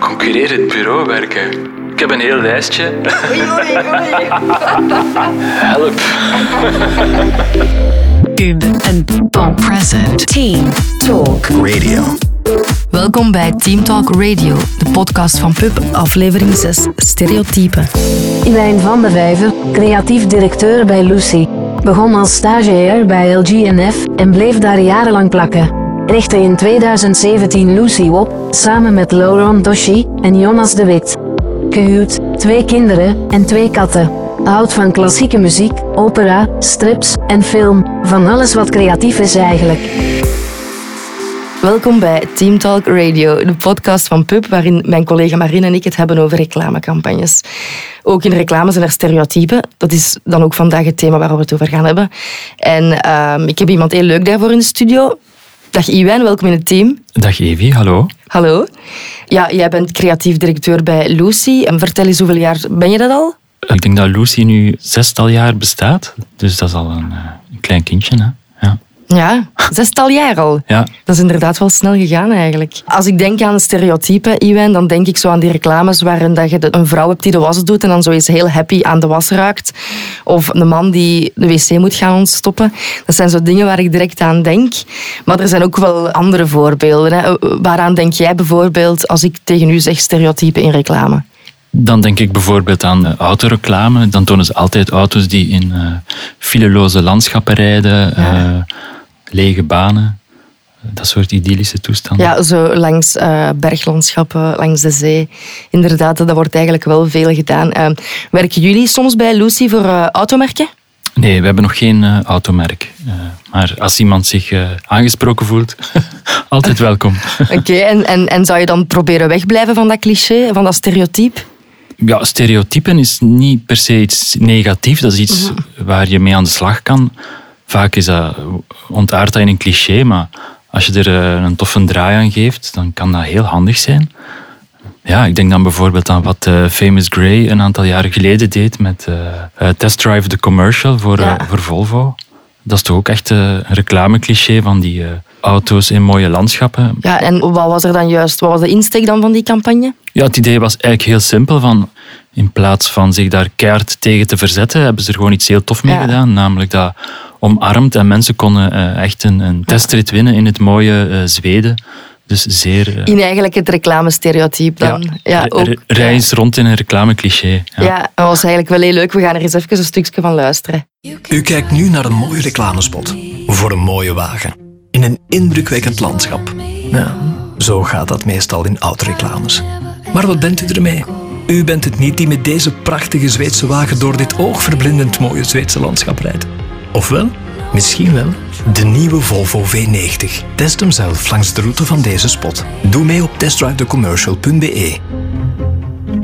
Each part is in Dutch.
Concurrerend bureau werken. Ik heb een heel lijstje. Oei, oei, oei. Help. Cube en Bon Present. Team Talk. Radio. Welkom bij Team Talk Radio, de podcast van Pub, aflevering 6, Stereotypen. Iwijn van de Vijver, creatief directeur bij Lucy. Begon als stagiair bij LGNF en bleef daar jarenlang plakken. Richtte in 2017 Lucy op, samen met Laurent Doshi en Jonas de Wit. Gehuwd, twee kinderen en twee katten. Houdt van klassieke muziek, opera, strips en film. Van alles wat creatief is eigenlijk. Welkom bij Team Talk Radio, de podcast van Pub, waarin mijn collega Marine en ik het hebben over reclamecampagnes. Ook in reclame zijn er stereotypen. Dat is dan ook vandaag het thema waar we het over gaan hebben. En ehm, ik heb iemand heel leuk daarvoor in de studio. Dag Iwijn, welkom in het team. Dag Evie, hallo. Hallo. Ja, jij bent creatief directeur bij Lucy. En vertel eens, hoeveel jaar ben je dat al? Ik denk dat Lucy nu zestal jaar bestaat. Dus dat is al een, eh, een klein kindje. Hè? Ja. Zestal jaar al. Ja. Dat is inderdaad wel snel gegaan eigenlijk. Als ik denk aan stereotypen, Iwijn, dan denk ik zo aan die reclames waarin dat je een vrouw hebt die de was doet en dan zo eens heel happy aan de was raakt. Of een man die de wc moet gaan ontstoppen. Dat zijn zo dingen waar ik direct aan denk. Maar er zijn ook wel andere voorbeelden. Hè. Waaraan denk jij bijvoorbeeld als ik tegen u zeg stereotypen in reclame? Dan denk ik bijvoorbeeld aan eh, autoreclame. Dan tonen ze altijd auto's die in eh fileloze landschappen rijden, Ja. eh, lege banen. Dat soort idyllische toestanden. Ja, zo langs eh, berglandschappen, langs de zee. Inderdaad, dat wordt eigenlijk wel veel gedaan. Eh, werken jullie soms bij Lucy voor eh, automerken? Nee, we hebben nog geen automerk. Maar als iemand zich aangesproken voelt, altijd welkom. Oké, en, en, en zou je dan proberen wegblijven van dat cliché, van dat stereotype? Ja, stereotypen is niet per se iets negatiefs. Dat is iets waar je mee aan de slag kan. Vaak is dat, ontaart dat in een cliché, maar als je er eh, een toffe draai aan geeft, dan kan dat heel handig zijn. Ja, ik denk dan bijvoorbeeld aan wat eh, Famous Grey een aantal jaren geleden deed met eh, Test Drive the Commercial voor, Ja. voor Volvo. Dat is toch ook echt een reclamecliché van die auto's in mooie landschappen. Ja, en wat was er dan juist? Wat was de insteek dan van die campagne? Ja, het idee was eigenlijk heel simpel. Van, in plaats van zich daar keihard tegen te verzetten, hebben ze er gewoon iets heel tof mee Ja. gedaan. Namelijk dat omarmd en mensen konden eh, echt een, een testrit winnen in het mooie eh, Zweden. Dus zeer... eh, In eigenlijk het reclamestereotype dan. Ja, re- ook, re- reis rond in een reclamecliché. Ja. Ja. dat was eigenlijk wel heel leuk. We gaan er eens even een stukje van luisteren. U kijkt nu naar een mooie reclamespot. Voor een mooie wagen. In een indrukwekkend landschap. Ja, zo gaat dat meestal in autoreclames. Maar wat bent u ermee? U bent het niet die met deze prachtige Zweedse wagen door dit oogverblindend mooie Zweedse landschap rijdt. Ofwel, misschien wel, de nieuwe Volvo V90. Test hem zelf langs de route van deze spot. Doe mee op testdrivethecommercial.be.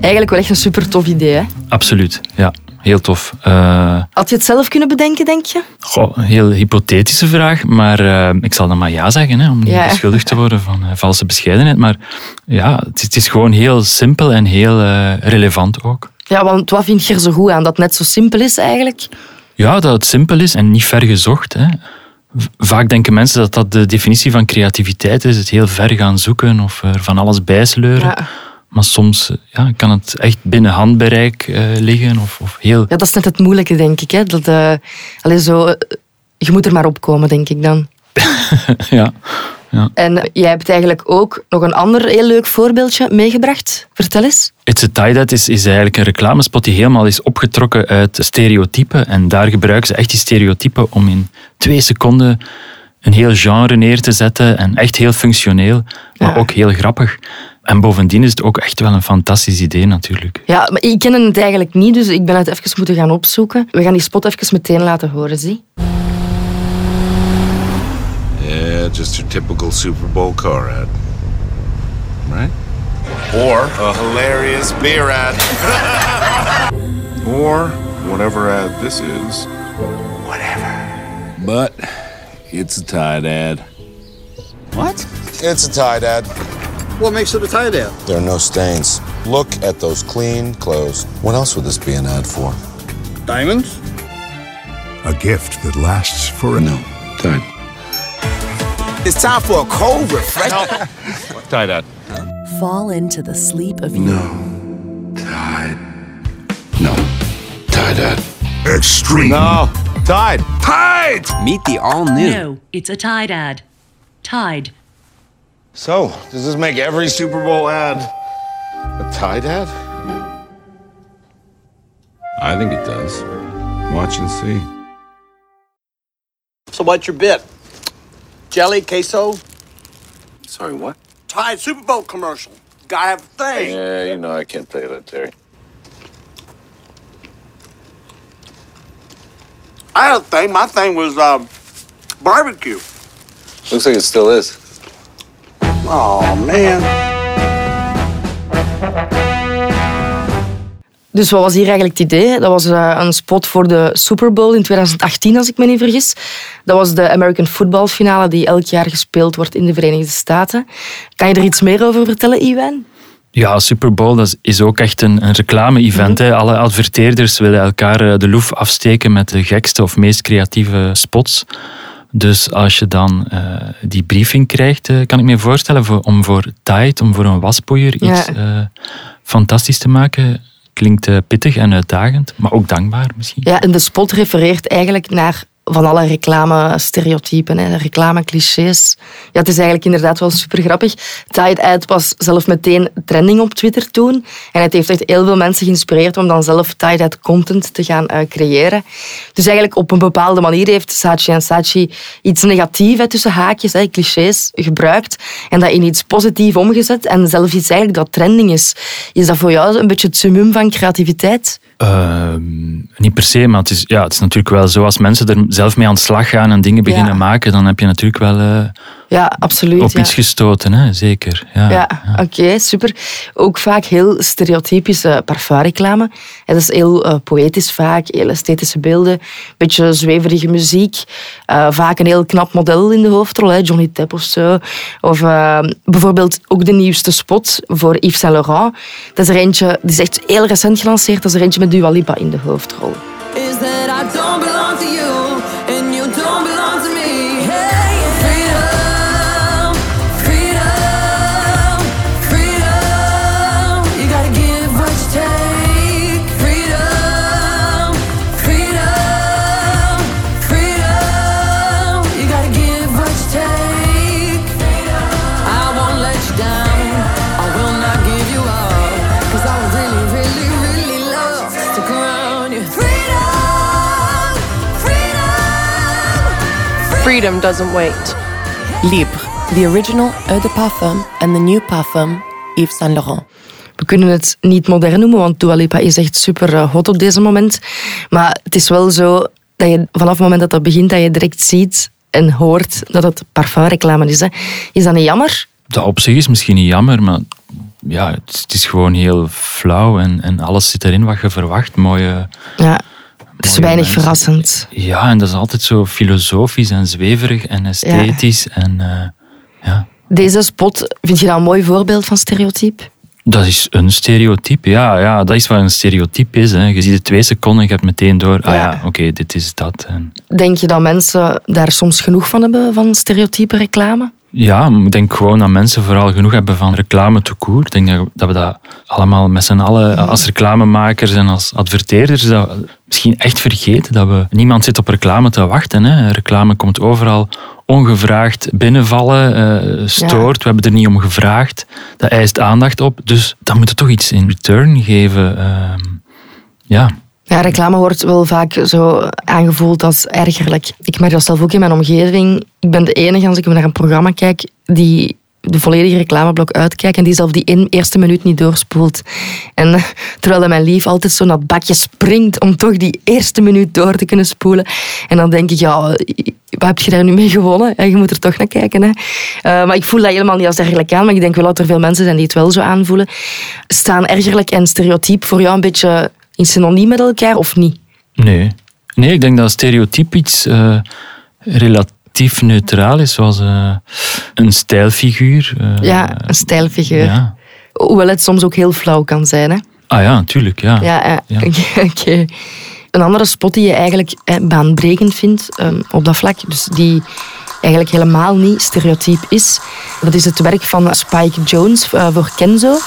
Eigenlijk wel echt een super tof idee. Hè? Absoluut, ja. Heel tof. Eh, Had je het zelf kunnen bedenken, denk je? goh, een heel hypothetische vraag, maar eh, ik zal dan maar ja zeggen, hè, om niet Ja. beschuldigd te worden van eh, valse bescheidenheid. Maar ja, het is, het is gewoon heel simpel en heel relevant ook. Ja, want wat vind je er zo goed aan? Dat het net zo simpel is eigenlijk? Ja, dat het simpel is en niet ver gezocht. Hè. Vaak denken mensen dat dat de definitie van creativiteit is. Het heel ver gaan zoeken of er van alles bijsleuren. Ja. Maar soms ja, kan het echt binnen handbereik eh, liggen. Of, of heel... Ja, dat is net het moeilijke, denk ik. Hè? Dat, eh, allee, zo, eh, je moet er maar opkomen, denk ik dan. ja. En eh, jij hebt eigenlijk ook nog een ander heel leuk voorbeeldje meegebracht. Vertel eens. It's a Tie That is, is eigenlijk een reclamespot die helemaal is opgetrokken uit stereotypen. En daar gebruiken ze echt die stereotypen om in twee seconden een heel genre neer te zetten. En echt heel functioneel, maar Ja. ook heel grappig. En bovendien is het ook echt wel een fantastisch idee natuurlijk. Ja, maar ik ken het eigenlijk niet, dus ik ben het even moeten gaan opzoeken. We gaan die spot even meteen laten horen, zie. Yeah, just your typical Super Bowl car ad. Right? Or a hilarious beer ad. or whatever ad this is. Whatever. But it's a Tide ad. What? It's a Tide ad. What makes it a tie down? There are no stains. Look at those clean clothes. What else would this be an ad for? Diamonds? A gift that lasts forever. No, Tide. It's time for a cold refreshment. Tide ad. fall into the sleep of No. Tide. No. Tide Dad. Extreme. No. Tide. Tide! Meet the all new. No, it's a Tide ad. Tide. So, does this make every Super Bowl ad a Tide ad? I think it does. Watch and see. So what's your bit? Jelly, queso? Sorry, what? Tide Super Bowl commercial. Gotta have a thing. Yeah, you know I can't play that, Terry. I had a thing. My thing was um, barbecue. Looks like it still is. Oh man. Dus wat was hier eigenlijk het idee? Dat was eh, een spot voor de Super Bowl in 2018, als ik me niet vergis. Dat was de American Football finale die elk jaar gespeeld wordt in de Verenigde Staten. Kan je er iets meer over vertellen, Iwan? Ja, Super Bowl dat is ook echt een, een reclame-event. hè. Alle adverteerders willen elkaar eh, de loef afsteken met de gekste of meest creatieve spots. Dus als je dan eh, die briefing krijgt, eh, kan ik me voorstellen, voor, om voor Tide, om voor een waspoeier iets eh, fantastisch te maken, klinkt pittig en uitdagend, maar ook dankbaar misschien. Ja, en de spot refereert eigenlijk naar van alle reclame-stereotypen, hè, reclame-clichés. Ja, het is eigenlijk inderdaad wel super grappig. Tide Ad was zelf meteen trending op Twitter toen. En het heeft echt heel veel mensen geïnspireerd om dan zelf Tide Ad content te gaan eh, creëren. Dus eigenlijk op een bepaalde manier heeft Saatchi en Saatchi iets negatiefs tussen haakjes, hè, clichés, gebruikt. En dat in iets positiefs omgezet. En zelf iets eigenlijk dat trending is. Is dat voor jou een beetje het summum van creativiteit? Ehm, niet per se, maar het is, ja, het is natuurlijk wel zo. Als mensen er zelf mee aan de slag gaan en dingen beginnen Ja. maken, dan heb je natuurlijk wel eh, Ja, absoluut. op ja. iets gestoten, hè? zeker. Ja, Ja, oké, super. Ook vaak heel stereotypische parfumreclame. Het is heel eh, poëtisch vaak, heel esthetische beelden, beetje zweverige muziek. eh, vaak een heel knap model in de hoofdrol, hè, Johnny Depp of zo. Of eh, bijvoorbeeld ook de nieuwste spot voor Yves Saint Laurent. Dat is er eentje, die is echt heel recent gelanceerd, dat is er eentje met Dua Lipa in de hoofdrol. Freedom, doesn't wait. Libre, the original Eau de Parfum and the new parfum Yves Saint Laurent. We kunnen het niet modern noemen, want Dua Lipa is echt super eh, hot op deze moment. Maar het is wel zo dat je vanaf het moment dat dat begint, dat je direct ziet en hoort dat het parfumreclame is. Hè. Is dat niet jammer? Dat op zich is misschien niet jammer, maar ja, het, is- het is gewoon heel flauw en, en alles zit erin wat je verwacht. Mooie, Ja, het is weinig mensen. verrassend. ja, en dat is altijd zo filosofisch en zweverig en esthetisch. En eh, ja, Deze spot, vind je dat een mooi voorbeeld van stereotype? dat is een stereotype. Ja, ja, dat is wat een stereotype is. Hè. Je ziet het twee seconden en je hebt meteen door, ah Ja. oké, dit is dat. En Denk je dat mensen daar soms genoeg van hebben, van stereotype reclame? Ja, ik denk gewoon dat mensen vooral genoeg hebben van reclame te koer. Ik denk dat- we dat allemaal met z'n allen als reclamemakers en als adverteerders dat misschien echt vergeten. Dat we, niemand zit op reclame te wachten. Hè. Reclame komt overal ongevraagd binnenvallen, eh, stoort. We hebben er niet om gevraagd. Dat eist aandacht op. Dus dan moet het toch iets in return geven. ehm, ja. Ja, reclame wordt wel vaak zo aangevoeld als ergerlijk. Ik merk dat zelf ook in mijn omgeving. Ik ben de enige, als ik naar een programma kijk, die de volledige reclameblok uitkijkt en die zelf die eerste minuut niet doorspoelt. En eh, terwijl mijn lief altijd zo naar bakje springt om toch die eerste minuut door te kunnen spoelen. En dan denk ik, ja, wat heb je daar nu mee gewonnen? Je moet er toch naar kijken. Hè? Eh, maar ik voel dat helemaal niet als ergerlijk aan, maar ik denk wel dat er veel mensen zijn die het wel zo aanvoelen. Staan ergerlijk en stereotyp voor jou een beetje in synoniem met elkaar of niet? Nee. Nee, ik denk dat stereotype iets eh, relatief neutraal is, zoals eh, een stijlfiguur. eh, Ja, een stijlfiguur. Ja. Hoewel het soms ook heel flauw kan zijn. Hè? Ah ja, natuurlijk. Ja. Ja, ja. Oké. Een andere spot die je eigenlijk eh, baanbrekend vindt ehm, op dat vlak, dus die eigenlijk helemaal niet stereotyp is. Dat is het werk van Spike Jones eh, voor Kenzo.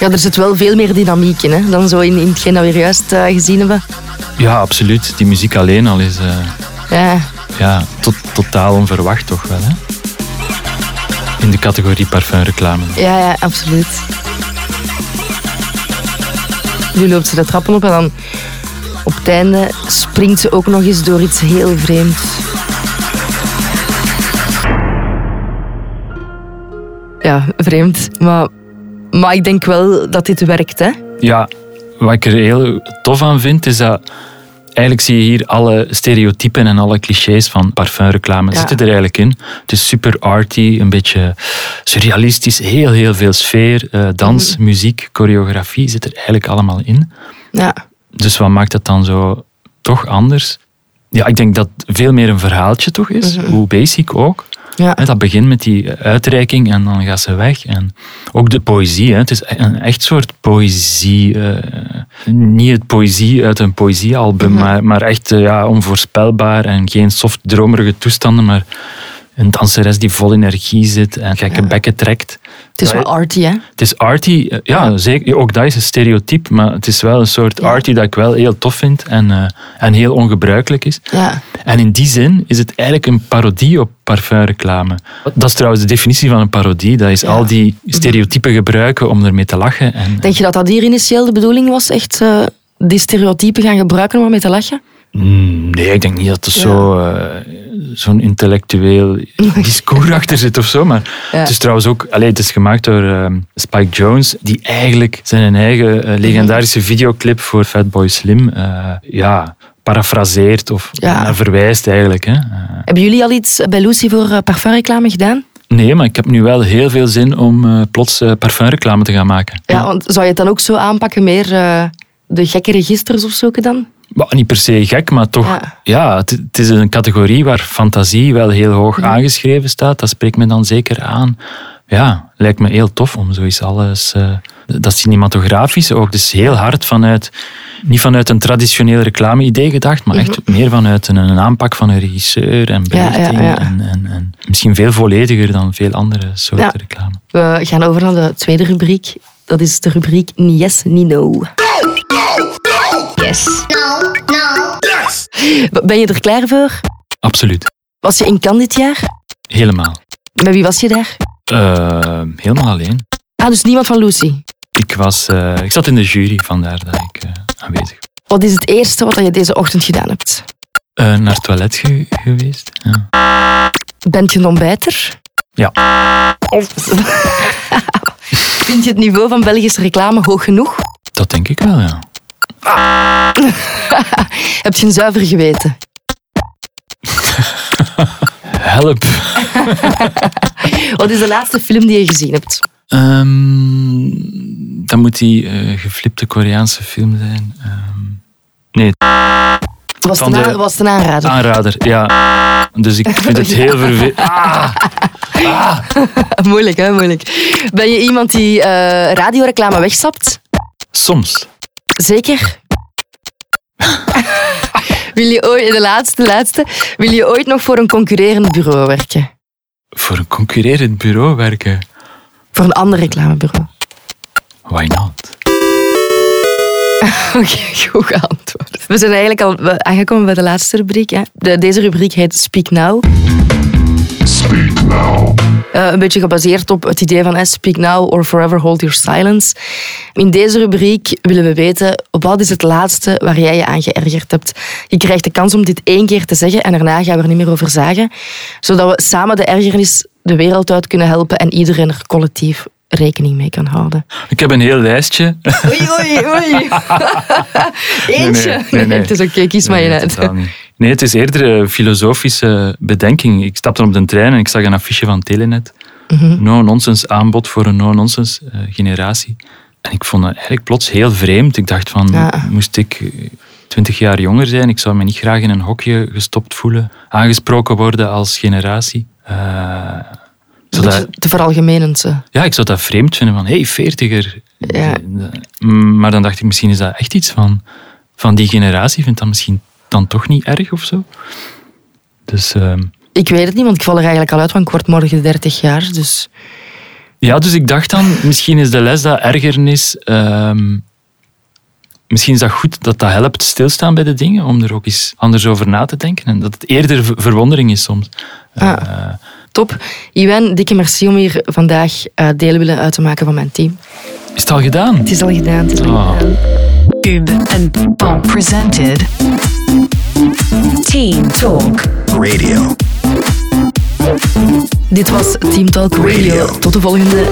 Ja, er zit wel veel meer dynamiek in hè, dan zo in, in hetgeen dat we juist eh, gezien hebben. Ja, absoluut. Die muziek alleen al is eh, Ja, ja, tot, totaal onverwacht toch wel. Hè? In de categorie parfumreclame. ja, ja absoluut. Nu loopt ze de trappen op en dan op het einde springt ze ook nog eens door iets heel vreemds. Ja, vreemd. Maar, maar ik denk wel dat dit werkt, hè? Ja, wat ik er heel tof aan vind, is dat eigenlijk zie je hier alle stereotypen en alle clichés van parfumreclame Ja. zitten er eigenlijk in. Het is super arty, een beetje surrealistisch, heel, heel veel sfeer, eh, dans, Mhm. muziek, choreografie zit er eigenlijk allemaal in. Ja. Dus wat maakt het dan zo toch anders? Ja, ik denk dat het veel meer een verhaaltje toch is, Mhm. hoe basic ook. Ja. Dat begint met die uitreiking en dan gaat ze weg. En ook de poëzie, het is een echt soort poëzie. eh, niet het poëzie uit een poëziealbum, Mhm. maar, maar echt eh, ja, onvoorspelbaar en geen soft dromerige toestanden, maar een danseres die vol energie zit en gekke bekken trekt. Het is wel arty, hè? Het is arty, eh, ja, zeker. Ook dat is een stereotype, maar het is wel een soort arty dat ik wel heel tof vind en, eh, en heel ongebruikelijk is. Ja. En in die zin is het eigenlijk een parodie op parfumreclame. Dat is trouwens de definitie van een parodie. Dat is al die stereotypen gebruiken om ermee te lachen. En, Denk je dat dat hier initieel de bedoeling was? Echt eh, die stereotypen gaan gebruiken om ermee te lachen? Mm, nee, ik denk niet dat er zo, eh, zo'n intellectueel discours achter zit of zo. Maar Ja. het is trouwens ook... Allee, het is gemaakt door ehm, Spike Jones, die eigenlijk zijn eigen eh, legendarische videoclip voor Fatboy Slim eh, ja, parafraseert of Ja. verwijst eigenlijk. Hè. Eh, Hebben jullie al iets bij Lucy voor parfumreclame gedaan? nee, maar ik heb nu wel heel veel zin om plots parfumreclame te gaan maken. Ja, want zou je het dan ook zo aanpakken, meer de gekke registers of zo dan? Niet per se gek, maar toch, Ja. ja, het, het is een categorie waar fantasie wel heel hoog aangeschreven staat. Dat spreekt me dan zeker aan. Ja, lijkt me heel tof om zoiets alles... eh, dat cinematografisch ook, dus heel hard vanuit... Niet vanuit een traditioneel reclame-idee gedacht, maar echt meer vanuit een, een aanpak van een regisseur en belichting. ja. En, en, en misschien veel vollediger dan veel andere soorten Ja. reclame. We gaan over naar de tweede rubriek. Dat is de rubriek yes, ni no. Yes. No, no. Yes! Ben je er klaar voor? Absoluut. Was je in Cannes dit jaar? Helemaal. Met wie was je daar? Eh, helemaal alleen. Ah, dus niemand van Lucy. Ik, was, eh, ik zat in de jury, vandaar dat ik eh, aanwezig was. Wat is het eerste wat je deze ochtend gedaan hebt? Eh, naar het toilet ge- geweest. Ja. Bent je een ontbijter? ja. Vind je het niveau van Belgische reclame hoog genoeg? Dat denk ik wel, ja. Heb je een zuiver geweten? Help. Wat is de laatste film die je gezien hebt? Ehm, dat moet die eh, geflipte Koreaanse film zijn. Ehm, nee, Was het een, was het een aanrader? aanrader, ja. Dus ik vind het heel vervelend. Ah, moeilijk, hè? Moeilijk. Ben je iemand die eh, radioreclame wegstapt? soms. Zeker? Wil je ooit, de laatste, laatste, wil je ooit nog voor een concurrerend bureau werken? Voor een concurrerend bureau werken. Voor een ander reclamebureau? Why not? Oké, goed geantwoord. We zijn eigenlijk al aangekomen bij de laatste rubriek. Hè. De, deze rubriek heet Speak Now. Speak now. Eh, een beetje gebaseerd op het idee van eh, Speak Now or Forever Hold Your Silence. In deze rubriek willen we weten wat is het laatste waar jij je aan geërgerd hebt. Je krijgt de kans om dit één keer te zeggen en daarna gaan we er niet meer over zagen. Zodat we samen de ergernis de wereld uit kunnen helpen en iedereen er collectief rekening mee kan houden. Ik heb een heel lijstje. Oei, oei, oei. Eentje. Nee, nee, nee. het is oké, kies maar je uit. Nee, het is eerder een filosofische bedenking. Ik stapte op de trein en ik zag een affiche van Telenet. no-nonsense aanbod voor een no-nonsense eh, generatie. En ik vond het eigenlijk plots heel vreemd. Ik dacht van, Ja. moest ik eh, twintig jaar jonger zijn, ik zou me niet graag in een hokje gestopt voelen, aangesproken worden als generatie. Eh, zou dat- te veralgemenend. ja, ik zou dat vreemd vinden van, hey, veertiger. Ja. Mm, Maar dan dacht ik, misschien is dat echt iets van, van die generatie. Vindt dat misschien dan toch niet erg of zo? Dus ehm, Ik weet het niet, want ik val er eigenlijk al uit, want ik word morgen 30 jaar. Dus ja, dus ik dacht dan, misschien is de les dat ergernis... ehm, misschien is dat goed dat dat helpt stilstaan bij de dingen, om er ook eens anders over na te denken. En dat het eerder ver- verwondering is soms. Ah. Eh, top. Iwan, dikke merci om hier vandaag eh, deel willen uit te maken van mijn team. is het al gedaan? Het is al gedaan. Het is al Oh. gedaan. Ub and Paul presented Team Talk Radio. Dit was Team Talk Radio. Tot de volgende.